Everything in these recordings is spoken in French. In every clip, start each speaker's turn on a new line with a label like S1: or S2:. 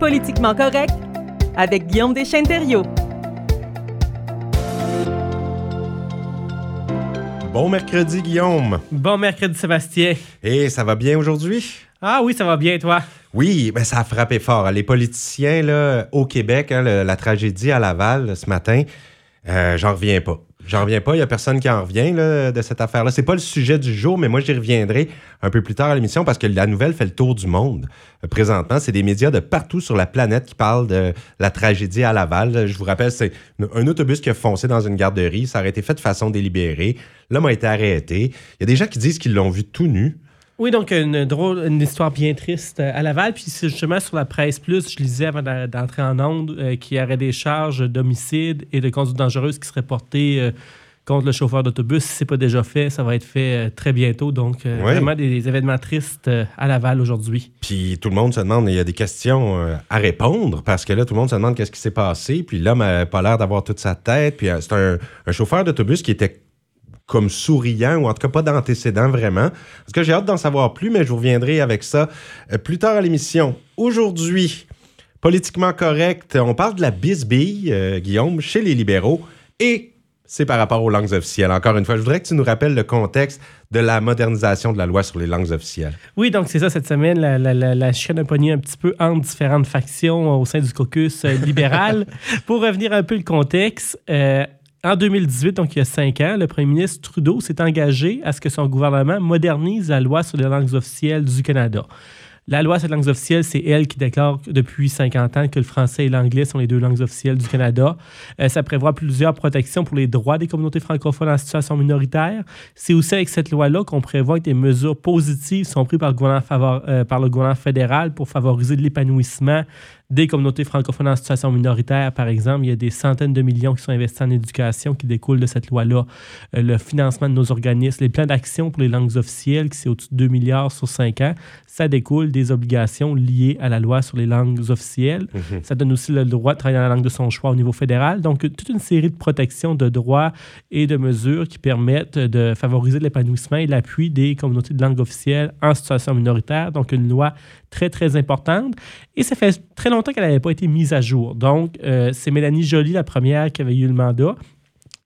S1: Politiquement correct avec Guillaume Deschênes-Thériault.
S2: Bon mercredi, Guillaume.
S3: Bon mercredi, Sébastien.
S2: Et ça va bien aujourd'hui?
S3: Ah oui, ça va bien, toi?
S2: Oui, ben ça a frappé fort. Les politiciens là, au Québec, hein, le- la tragédie à Laval ce matin, euh, j'en reviens pas. J'en reviens pas. Il y a personne qui en revient de cette affaire-là. C'est pas le sujet du jour, mais moi j'y reviendrai un peu plus tard à l'émission parce que la nouvelle fait le tour du monde. Euh, présentement, c'est des médias de partout sur la planète qui parlent de la tragédie à Laval. Je vous rappelle, c'est un autobus qui a foncé dans une garderie. Ça aurait été fait de façon délibérée. L'homme a été arrêté. Il y a des gens qui disent qu'ils l'ont vu tout nu.
S3: Oui, donc une drôle, une histoire bien triste euh, à Laval. Puis c'est justement sur la presse plus, je lisais avant d'entrer en onde euh, qu'il y aurait des charges d'homicide et de conduite dangereuse qui seraient portées euh, contre le chauffeur d'autobus. Si c'est pas déjà fait, ça va être fait euh, très bientôt. Donc
S2: Oui.
S3: vraiment des, des événements tristes à Laval aujourd'hui.
S2: Puis tout le monde se demande, il y a des questions à répondre parce que là, tout le monde se demande qu'est-ce qui s'est passé. Puis l'homme n'a pas l'air d'avoir toute sa tête. Puis c'est un, un chauffeur d'autobus qui était comme souriant ou en tout cas pas d'antécédent vraiment. Parce que j'ai hâte d'en savoir plus, mais je vous reviendrai avec ça euh, plus tard à l'émission. Aujourd'hui, politiquement correct, on parle de la bisbille, euh, Guillaume, chez les libéraux et c'est par rapport aux langues officielles. Encore une fois, je voudrais que tu nous rappelles le contexte de la modernisation de la loi sur les langues officielles.
S3: Oui, donc c'est ça, cette semaine, la, la, la, la chienne a pogné un petit peu entre différentes factions au sein du caucus euh, libéral. Pour revenir un peu le contexte, euh, en 2018, donc il y a cinq ans, le premier ministre Trudeau s'est engagé à ce que son gouvernement modernise la loi sur les langues officielles du Canada. La loi sur les langues officielles, c'est elle qui déclare depuis 50 ans que le français et l'anglais sont les deux langues officielles du Canada. Euh, ça prévoit plusieurs protections pour les droits des communautés francophones en situation minoritaire. C'est aussi avec cette loi-là qu'on prévoit que des mesures positives sont prises par le gouvernement, euh, par le gouvernement fédéral pour favoriser l'épanouissement des communautés francophones en situation minoritaire, par exemple. Il y a des centaines de millions qui sont investis en éducation qui découlent de cette loi-là. Euh, le financement de nos organismes, les plans d'action pour les langues officielles, qui c'est au-dessus de 2 milliards sur 5 ans, ça découle des obligations liées à la loi sur les langues officielles. Ça donne aussi le droit de travailler dans la langue de son choix au niveau fédéral. Donc, toute une série de protections de droits et de mesures qui permettent de favoriser l'épanouissement et l'appui des communautés de langue officielle en situation minoritaire. Donc, une loi très, très importante. Et ça fait très longtemps qu'elle n'avait pas été mise à jour. Donc, euh, c'est Mélanie Joly, la première, qui avait eu le mandat.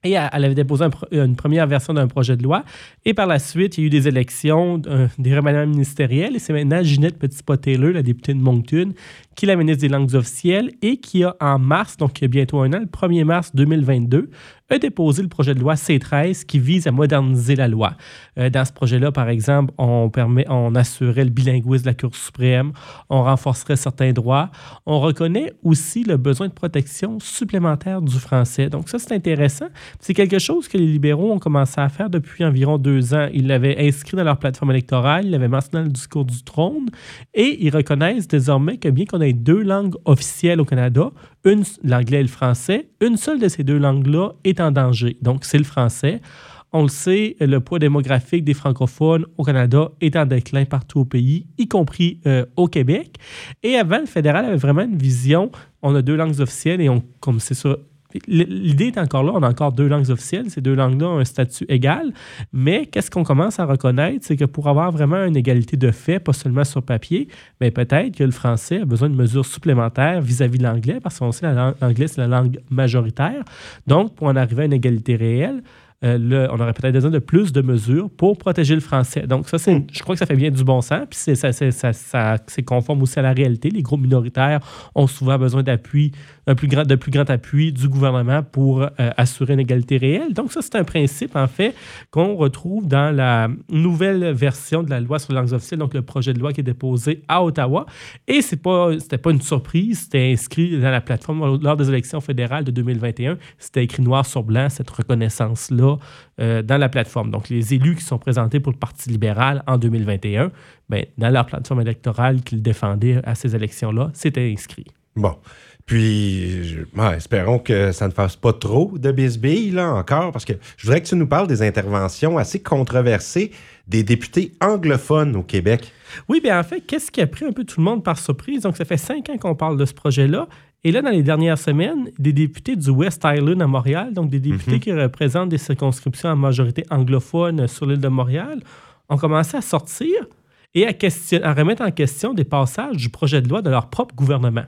S3: Et elle avait déposé pro- une première version d'un projet de loi. Et par la suite, il y a eu des élections, euh, des remaniements ministériels. Et c'est maintenant Ginette Petit-Pot-Taylor, la députée de Moncton, qui est la ministre des langues officielles et qui a en mars, donc il y a bientôt un an, le 1er mars 2022, a déposé le projet de loi C13 qui vise à moderniser la loi. Euh, dans ce projet-là, par exemple, on, permet, on assurait le bilinguisme de la Cour suprême, on renforcerait certains droits, on reconnaît aussi le besoin de protection supplémentaire du français. Donc ça, c'est intéressant. C'est quelque chose que les libéraux ont commencé à faire depuis environ deux ans. Ils l'avaient inscrit dans leur plateforme électorale, ils l'avaient mentionné dans le discours du trône, et ils reconnaissent désormais que bien qu'on ait deux langues officielles au Canada, l'anglais et le français, une seule de ces deux langues-là est en danger. Donc, c'est le français. On le sait, le poids démographique des francophones au Canada est en déclin partout au pays, y compris euh, au Québec. Et avant, le fédéral avait vraiment une vision. On a deux langues officielles et on, comme c'est ça, L'idée est encore là, on a encore deux langues officielles, ces deux langues-là ont un statut égal, mais qu'est-ce qu'on commence à reconnaître, c'est que pour avoir vraiment une égalité de fait, pas seulement sur papier, mais peut-être que le français a besoin de mesures supplémentaires vis-à-vis de l'anglais, parce qu'on sait que l'anglais, c'est la langue majoritaire. Donc, pour en arriver à une égalité réelle, euh, on aurait peut-être besoin de plus de mesures pour protéger le français. Donc, ça, c'est, je crois que ça fait bien du bon sens. Puis, c'est, ça, c'est, ça, ça- c'est conforme aussi à la réalité. Les groupes minoritaires ont souvent besoin d'appui, un plus grand, de plus grand appui du gouvernement pour euh, assurer une égalité réelle. Donc, ça, c'est un principe, en fait, qu'on retrouve dans la nouvelle version de la loi sur les langues officielles, donc le projet de loi qui est déposé à Ottawa. Et c'est pas, c'était pas une surprise, c'était inscrit dans la plateforme lors des élections fédérales de 2021. C'était écrit noir sur blanc, cette reconnaissance-là euh, dans la plateforme. Donc, les élus qui sont présentés pour le Parti libéral en 2021, ben, dans leur plateforme électorale qu'ils défendaient à ces élections-là, c'était inscrit.
S2: Bon. Puis, je- ouais, espérons que ça ne fasse pas trop de bisbilles, là, encore, parce que je voudrais que tu nous parles des interventions assez controversées des députés anglophones au Québec.
S3: Oui, bien en fait, qu'est-ce qui a pris un peu tout le monde par surprise? Donc, ça fait cinq ans qu'on parle de ce projet-là. Et là, dans les dernières semaines, des députés du West Island à Montréal, donc des députés qui représentent des circonscriptions en majorité anglophone sur l'île de Montréal, ont commencé à sortir et à, question, à remettre en question des passages du projet de loi de leur propre gouvernement.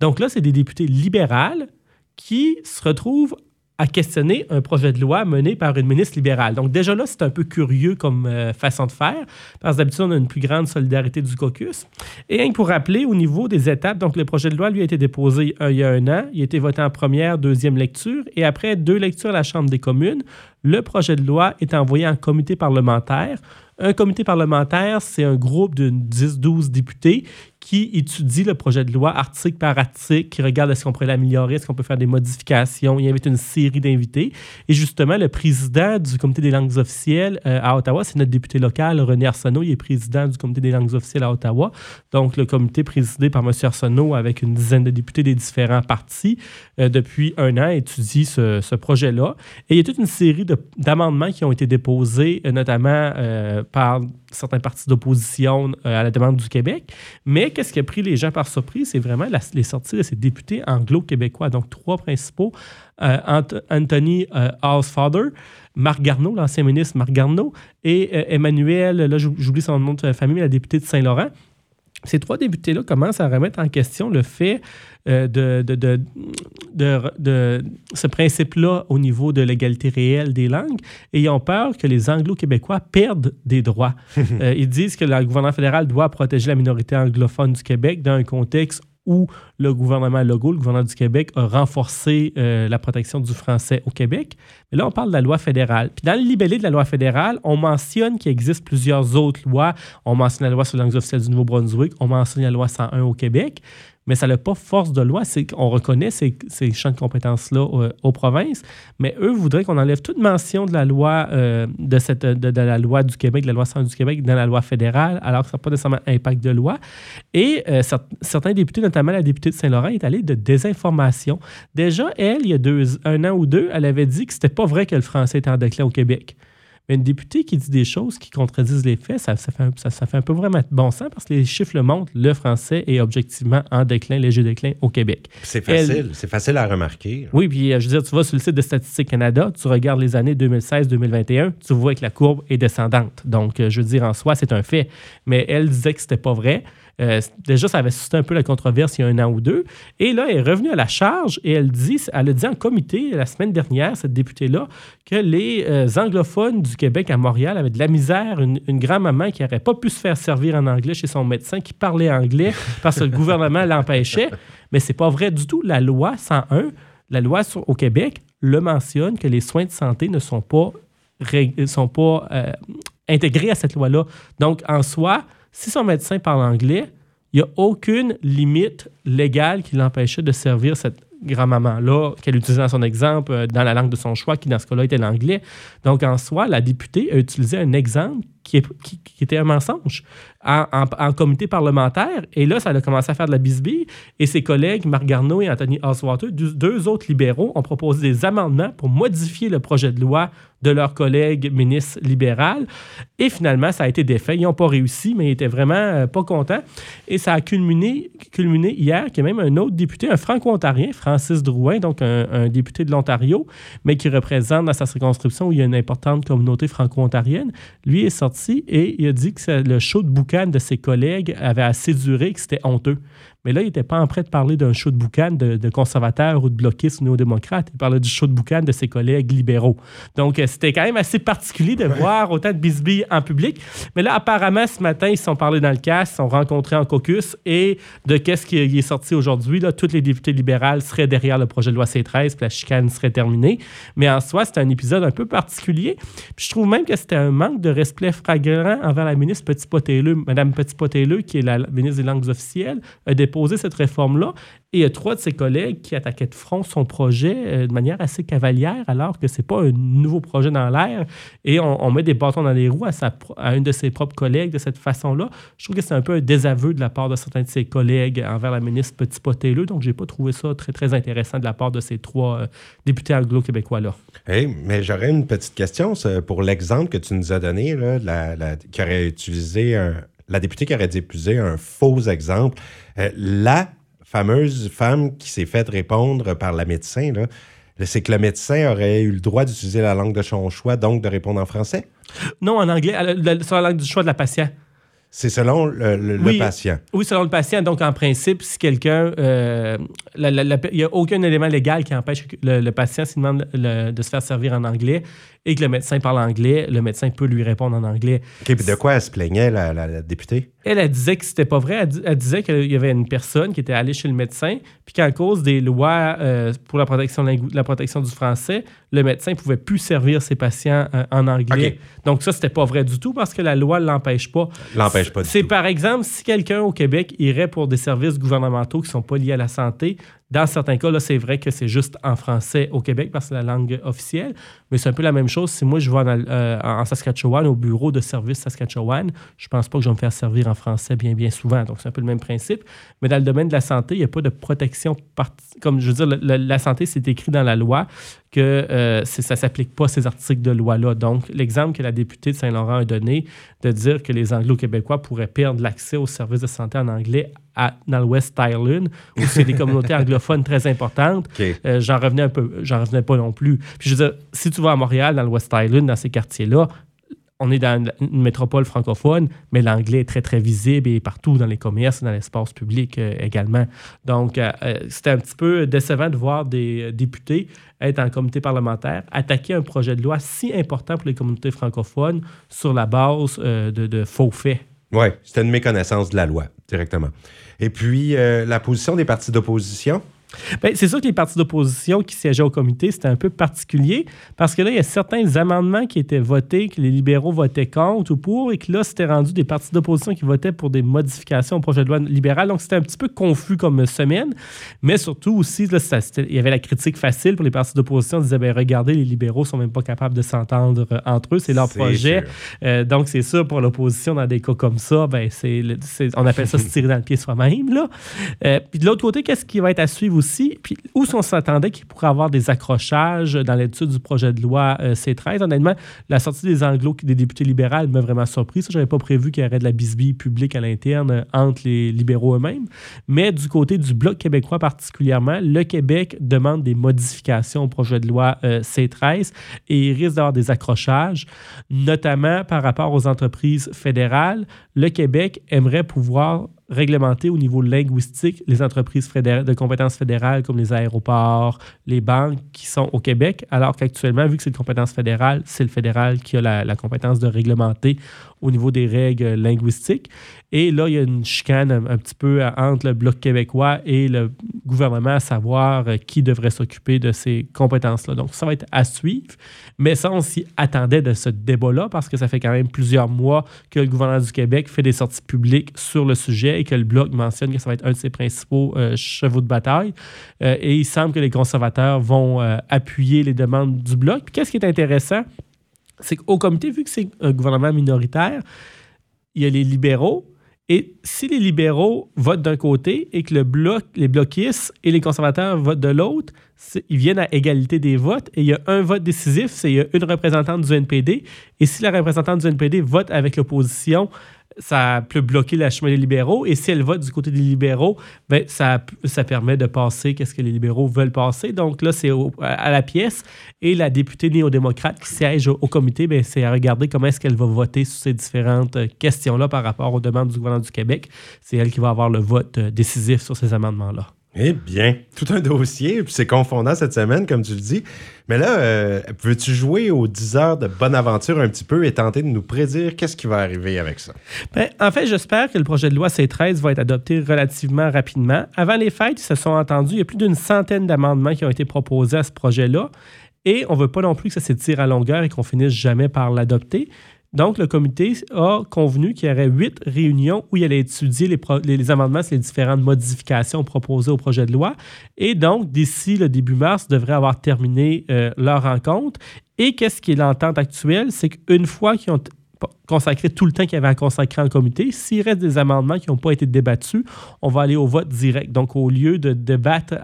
S3: Donc là, c'est des députés libérales qui se retrouvent à questionner un projet de loi mené par une ministre libérale. Donc déjà là, c'est un peu curieux comme euh, façon de faire, parce que d'habitude, on a une plus grande solidarité du caucus. Et pour rappeler, au niveau des étapes, donc le projet de loi, lui, a été déposé il y a un an, il a été voté en première, deuxième lecture, et après deux lectures à la Chambre des communes, le projet de loi est envoyé en comité parlementaire. Un comité parlementaire, c'est un groupe de 10-12 députés qui étudie le projet de loi article par article, qui regarde est-ce qu'on pourrait l'améliorer, est-ce qu'on peut faire des modifications. Il invite une série d'invités. Et justement, le président du comité des langues officielles euh, à Ottawa, c'est notre député local, René Arsenault. Il est président du comité des langues officielles à Ottawa. Donc, le comité présidé par M. Arsenault avec une dizaine de députés des différents partis euh, depuis un an étudie ce, projet-là. Et il y a toute une série d'amendements qui ont été déposés, euh, notamment par certains partis d'opposition à la demande du Québec. Mais qu'est-ce qui a pris les gens par surprise? C'est vraiment les sorties de ces députés anglo-québécois. Donc, trois principaux. Euh, Anthony euh, Marc Garneau, l'ancien ministre Marc Garneau, et euh, Emmanuel, là j'oublie son nom de famille, la députée de Saint-Laurent. Ces trois députés-là commencent à remettre en question le fait euh, de, de, de, ce principe-là au niveau de l'égalité réelle des langues et ils ont peur que les Anglo-Québécois perdent des droits. Euh, ils disent que le gouvernement fédéral doit protéger la minorité anglophone du Québec dans un contexte où le gouvernement Legault, le gouvernement du Québec, a renforcé euh, la protection du français au Québec. Mais là, on parle de la loi fédérale. Puis dans le libellé de la loi fédérale, on mentionne qu'il existe plusieurs autres lois. On mentionne la loi sur les langues officielles du Nouveau-Brunswick, on mentionne la loi 101 au Québec mais ça n'a pas force de loi. Qu'on reconnaît ces, ces, champs de compétences-là euh, aux, provinces, mais eux voudraient qu'on enlève toute mention de la loi euh, de, cette, de, la loi du Québec, de la loi 100 du Québec, dans la loi fédérale, alors que ça n'a pas nécessairement impact de loi. Et euh, certains députés, notamment la députée de Saint-Laurent, est allée de désinformation. Déjà, elle, il y a deux, un an ou deux, elle avait dit que c'était pas vrai que le français était en déclin au Québec. Mais une députée qui dit des choses qui contredisent les faits, ça, fait, un, ça, fait un peu vraiment bon sens parce que les chiffres le montrent, le français est objectivement en déclin, léger déclin au Québec.
S2: C'est facile, c'est facile à remarquer.
S3: Oui, puis euh, je veux dire, tu vas sur le site de Statistique Canada, tu regardes les années 2016-2021, tu vois que la courbe est descendante. Donc, euh, je veux dire, en soi, c'est un fait. Mais elle disait que c'était pas vrai. Euh, déjà, ça avait suscité un peu la controverse il y a un an ou deux. Et là, elle est revenue à la charge et elle dit, elle a dit en comité la semaine dernière, cette députée-là, que les euh, anglophones du Québec à Montréal avaient de la misère, une, grand-maman qui n'aurait pas pu se faire servir en anglais chez son médecin, qui parlait anglais parce que le gouvernement l'empêchait. Mais c'est pas vrai du tout. La loi 101, la loi au Québec, le mentionne que les soins de santé ne sont pas, sont pas euh, intégrés à cette loi-là. Donc, en soi, si son médecin parle anglais, il n'y a aucune limite légale qui l'empêchait de servir cette grand-maman-là, qu'elle utilisait dans son exemple, euh, dans la langue de son choix, qui dans ce cas-là était l'anglais. Donc, en soi, la députée a utilisé un exemple qui, était un mensonge en, comité parlementaire. Et là, ça a commencé à faire de la bisbille. Et ses collègues, Marc Garneau et Anthony Oswater, deux, autres libéraux, ont proposé des amendements pour modifier le projet de loi de leurs collègues ministres libéral. Et finalement, ça a été défait. Ils n'ont pas réussi, mais ils étaient vraiment euh, pas contents. Et ça a culminé, culminé hier qu'il y a même un autre député, un franco-ontarien, Francis Drouin, donc un, député de l'Ontario, mais qui représente dans sa circonscription où il y a une importante communauté franco-ontarienne. Lui est et il a dit que le show de boucan de ses collègues avait assez duré, que c'était honteux. Mais là, il n'était pas en train de parler d'un show de boucan de, conservateurs ou de bloquistes ou néo-démocrates. Il parlait du show de boucan de ses collègues libéraux. Donc, euh, c'était quand même assez particulier de voir autant de bisbilles en public. Mais là, apparemment, ce matin, ils se sont parlé dans le casse, ils se sont rencontrés en caucus et de qu'est-ce qui est sorti aujourd'hui, là, toutes les députés libérales seraient derrière le projet de loi C13, puis la chicane serait terminée. Mais en soi, c'était un épisode un peu particulier. Puis je trouve même que c'était un manque de respect flagrant envers la ministre Petit-Potelleux, Mme Petit-Potelleux, qui est la ministre des langues officielles, a cette réforme-là. Et il y a trois de ses collègues qui attaquaient de front son projet euh, de manière assez cavalière, alors que c'est pas un nouveau projet dans l'air. Et on, met des bâtons dans les roues à, sa, à une de ses propres collègues de cette façon-là. Je trouve que c'est un peu un désaveu de la part de certains de ses collègues envers la ministre Petit Potelleux. Donc, j'ai pas trouvé ça très, très intéressant de la part de ces trois euh, députés anglo-québécois-là.
S2: Hey, mais j'aurais une petite question pour l'exemple que tu nous as donné, là, qui aurait utilisé un, la députée qui aurait diffusé un faux exemple. Euh, la fameuse femme qui s'est faite répondre par la médecin, c'est que le médecin aurait eu le droit d'utiliser la langue de son choix, donc de répondre en français?
S3: Non, en anglais, sur la langue du choix de la patiente.
S2: C'est selon le, le- le
S3: Oui.
S2: patient.
S3: Oui, selon le patient. Donc, en principe, si quelqu'un. euh, Il n'y a aucun élément légal qui empêche le, le patient, s'il demande le- de se faire servir en anglais et que le médecin parle anglais, le médecin peut lui répondre en anglais.
S2: OK, puis de quoi elle se plaignait, la, la- la députée?
S3: Elle, elle disait que c'était pas vrai. Elle, di- elle disait qu'il y avait une personne qui était allée chez le médecin, puis qu'à cause des lois euh, pour la protection, la protection du français, le médecin ne pouvait plus servir ses patients euh, en anglais. Donc, ça, c'était pas vrai du tout parce que la loi ne l'empêche pas.
S2: L'empêche pas du
S3: C'est
S2: tout.
S3: par exemple, si quelqu'un au Québec irait pour des services gouvernementaux qui ne sont pas liés à la santé, dans certains cas, là, c'est vrai que c'est juste en français au Québec parce que c'est la langue officielle. Mais c'est un peu la même chose si moi je vais en, euh, Saskatchewan, au bureau de service Saskatchewan, je pense pas que je vais me faire servir en français bien, bien souvent. Donc, c'est un peu le même principe. Mais dans le domaine de la santé, il n'y a pas de protection. Comme je veux dire, la santé, c'est écrit dans la loi que euh, ça ne s'applique pas ces articles de loi-là. Donc, l'exemple que la députée de Saint-Laurent a donné de dire que les Anglo-Québécois pourraient perdre l'accès aux services de santé en anglais à, dans le West Island, où c'est des communautés anglophones très importantes, euh, j'en revenais un peu, j'en revenais pas non plus. Puis je veux dire, si tu vas à Montréal, dans le West Island, dans ces quartiers-là, on est dans une métropole francophone, mais l'anglais est très, très visible et partout dans les commerces, dans l'espace public euh, également. Donc, euh, euh, c'était un petit peu décevant de voir des euh, députés être en comité parlementaire, attaquer un projet de loi si important pour les communautés francophones sur la base de, de faux faits.
S2: Oui, c'était une méconnaissance de la loi, directement. Et puis, la position des partis d'opposition?
S3: Ben, c'est sûr que les partis d'opposition qui siégeaient au comité, c'était un peu particulier parce que là, il y a certains amendements qui étaient votés, que les libéraux votaient contre ou pour, et que là, c'était rendu des partis d'opposition qui votaient pour des modifications au projet de loi libéral. Donc, c'était un petit peu confus comme semaine. Mais surtout aussi, là, ça, il y avait la critique facile pour les partis d'opposition. Ils disaient, ben, regardez, les libéraux sont même pas capables de s'entendre euh, entre eux. C'est leur projet. Euh, donc, c'est sûr, pour l'opposition, dans des cas comme ça, ben, c'est- on appelle ça se tirer dans le pied soi-même. Là. Euh, puis de l'autre côté, qu'est-ce qui va être à suivre aussi? Puis où on s'attendait qu'il pourrait avoir des accrochages dans l'étude du projet de loi euh, C13? Honnêtement, la sortie des anglo des députés libéraux m'a vraiment surpris. Ça, j'avais pas prévu qu'il y aurait de la bisbille publique à l'interne euh, entre les libéraux eux-mêmes. Mais du côté du Bloc québécois particulièrement, le Québec demande des modifications au projet de loi euh, C13 et il risque d'avoir des accrochages, notamment par rapport aux entreprises fédérales. Le Québec aimerait pouvoir réglementer au niveau linguistique les entreprises de compétences fédérales comme les aéroports, les banques qui sont au Québec, alors qu'actuellement, vu que c'est une compétence fédérale, c'est le fédéral qui a la compétence de réglementer au niveau des règles linguistiques. Et là, il y a une chicane un, petit peu euh, entre le Bloc québécois et le gouvernement à savoir euh, qui devrait s'occuper de ces compétences-là. Donc, ça va être à suivre. Mais ça, on s'y attendait de ce débat-là parce que ça fait quand même plusieurs mois que le gouvernement du Québec fait des sorties publiques sur le sujet et que le Bloc mentionne que ça va être un de ses principaux euh, chevaux de bataille. Et il semble que les conservateurs vont appuyer les demandes du Bloc. Puis qu'est-ce qui est intéressant? C'est qu'au comité, vu que c'est un gouvernement minoritaire, il y a les libéraux. Et si les libéraux votent d'un côté et que le bloc, les bloquistes et les conservateurs votent de l'autre, ils viennent à égalité des votes et il y a un vote décisif, c'est y a une représentante du NPD. Et si la représentante du NPD vote avec l'opposition, ça peut bloquer la chemin des libéraux. Et si elle vote du côté des libéraux, ben, ça, ça permet de passer qu'est-ce que les libéraux veulent passer. Donc là, c'est à la pièce. Et la députée néo-démocrate qui siège au, au comité, ben, c'est à regarder comment est-ce qu'elle va voter sur ces différentes euh, questions-là par rapport aux demandes du gouvernement du Québec. C'est elle qui va avoir le vote euh, décisif sur ces amendements-là.
S2: Eh bien, tout un dossier, puis c'est confondant cette semaine, comme tu le dis. Mais là, euh, veux-tu jouer aux 10 heures de bonne aventure un petit peu et tenter de nous prédire qu'est-ce qui va arriver avec ça?
S3: Ben, en fait, j'espère que le projet de loi C13 va être adopté relativement rapidement. Avant les fêtes, ils se sont entendus. Il y a plus d'une centaine d'amendements qui ont été proposés à ce projet-là. Et on ne veut pas non plus que ça s'étire à longueur et qu'on finisse jamais par l'adopter. Donc, le comité a convenu qu'il y aurait huit réunions où il allait étudier les, amendements les différentes modifications proposées au projet de loi. Et donc, d'ici le début mars, devraient avoir terminé euh, leur rencontre. Et qu'est-ce qui est l'entente? C'est qu'une fois qu'ils ont consacré tout le temps qu'il y avait à consacrer en comité, s'il reste des amendements qui n'ont pas été débattus, on va aller au vote direct. Donc, au lieu de débattre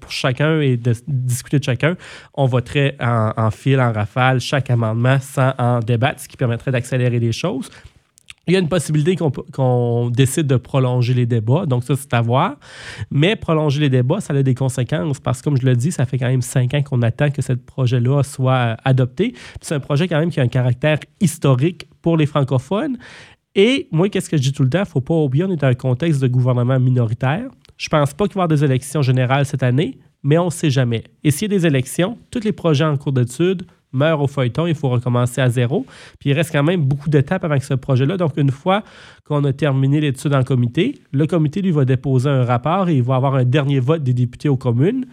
S3: pour chacun et de discuter de chacun, on voterait en, en fil, en rafale, chaque amendement sans en débattre, ce qui permettrait d'accélérer les choses. Il y a une possibilité qu'on décide de prolonger les débats, donc ça, c'est à voir. Mais prolonger les débats, ça a des conséquences parce que, comme je le dis, ça fait quand même cinq ans qu'on attend que ce projet-là soit euh, adopté. C'est un projet quand même qui a un caractère historique pour les francophones. Et moi, qu'est-ce que je dis tout le temps? Il ne faut pas oublier, on est dans un contexte de gouvernement minoritaire. Je pense pas qu'il va y avoir des élections générales cette année, mais on ne sait jamais. Et s'il y a des élections, tous les projets en cours d'étude meurent au feuilleton, il faut recommencer à zéro. Puis il reste quand même beaucoup d'étapes avec ce projet-là. Donc, une fois qu'on a terminé l'étude en comité, le comité, lui, va déposer un rapport et il va avoir un dernier vote des députés aux communes.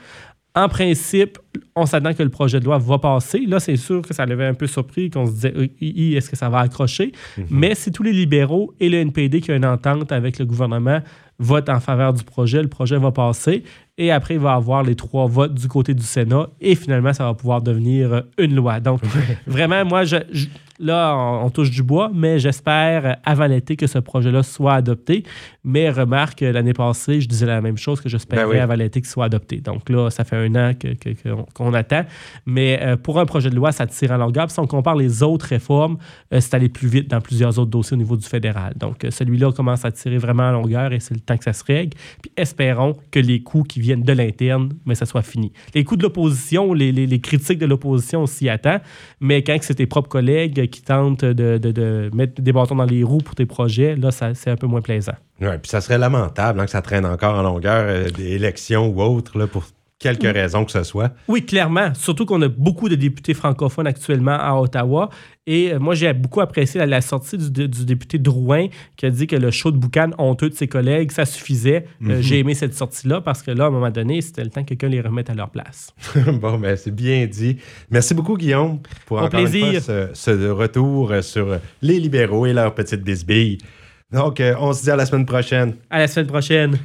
S3: En principe, on s'attend que le projet de loi va passer. Là, c'est sûr que ça l'avait un peu surpris qu'on se disait est-ce que ça va accrocher? Mm-hmm. Mais si tous les libéraux et le NPD qui ont une entente avec le gouvernement votent en faveur du projet, le projet va passer. Et après, il va avoir les trois votes du côté du Sénat. Et finalement, ça va pouvoir devenir une loi. Donc, vraiment, moi, je Là, on, touche du bois, mais j'espère avant l'été que ce projet-là soit adopté. Mais remarque, l'année passée, je disais la même chose que j'espérais ben avant l'été qu'il soit adopté. Donc là, ça fait un an qu'on attend. Mais euh, pour un projet de loi, ça tire en longueur. si on compare les autres réformes, euh, c'est allé plus vite dans plusieurs autres dossiers au niveau du fédéral. Donc euh, celui-là commence à tirer vraiment en longueur et c'est le temps que ça se règle. Puis espérons que les coûts qui viennent de l'interne, mais ça soit fini. Les coûts de l'opposition, les, les, critiques de l'opposition, on s'y attend. Mais quand c'est tes propres collègues qui tentent de, mettre des bâtons dans les roues pour tes projets, là, c'est un peu moins plaisant.
S2: Oui, puis ça serait lamentable hein, que ça traîne encore en longueur euh, des élections ou autres là, pour quelque raison que ce soit.
S3: Oui, clairement. Surtout qu'on a beaucoup de députés francophones actuellement à Ottawa. Et euh, moi, j'ai beaucoup apprécié la, sortie du, député Drouin qui a dit que le show de boucan honteux de ses collègues, ça suffisait. Euh, mhm. j'ai aimé cette sortie-là parce que là, à un moment donné, c'était le temps que quelqu'un les remette à leur place.
S2: bon, ben, c'est bien dit. Merci beaucoup, Guillaume, pour encore plaisir. Une fois, ce, retour sur les libéraux et leurs petites bisbilles. Donc, euh, on se dit à la semaine prochaine.
S3: À la semaine prochaine.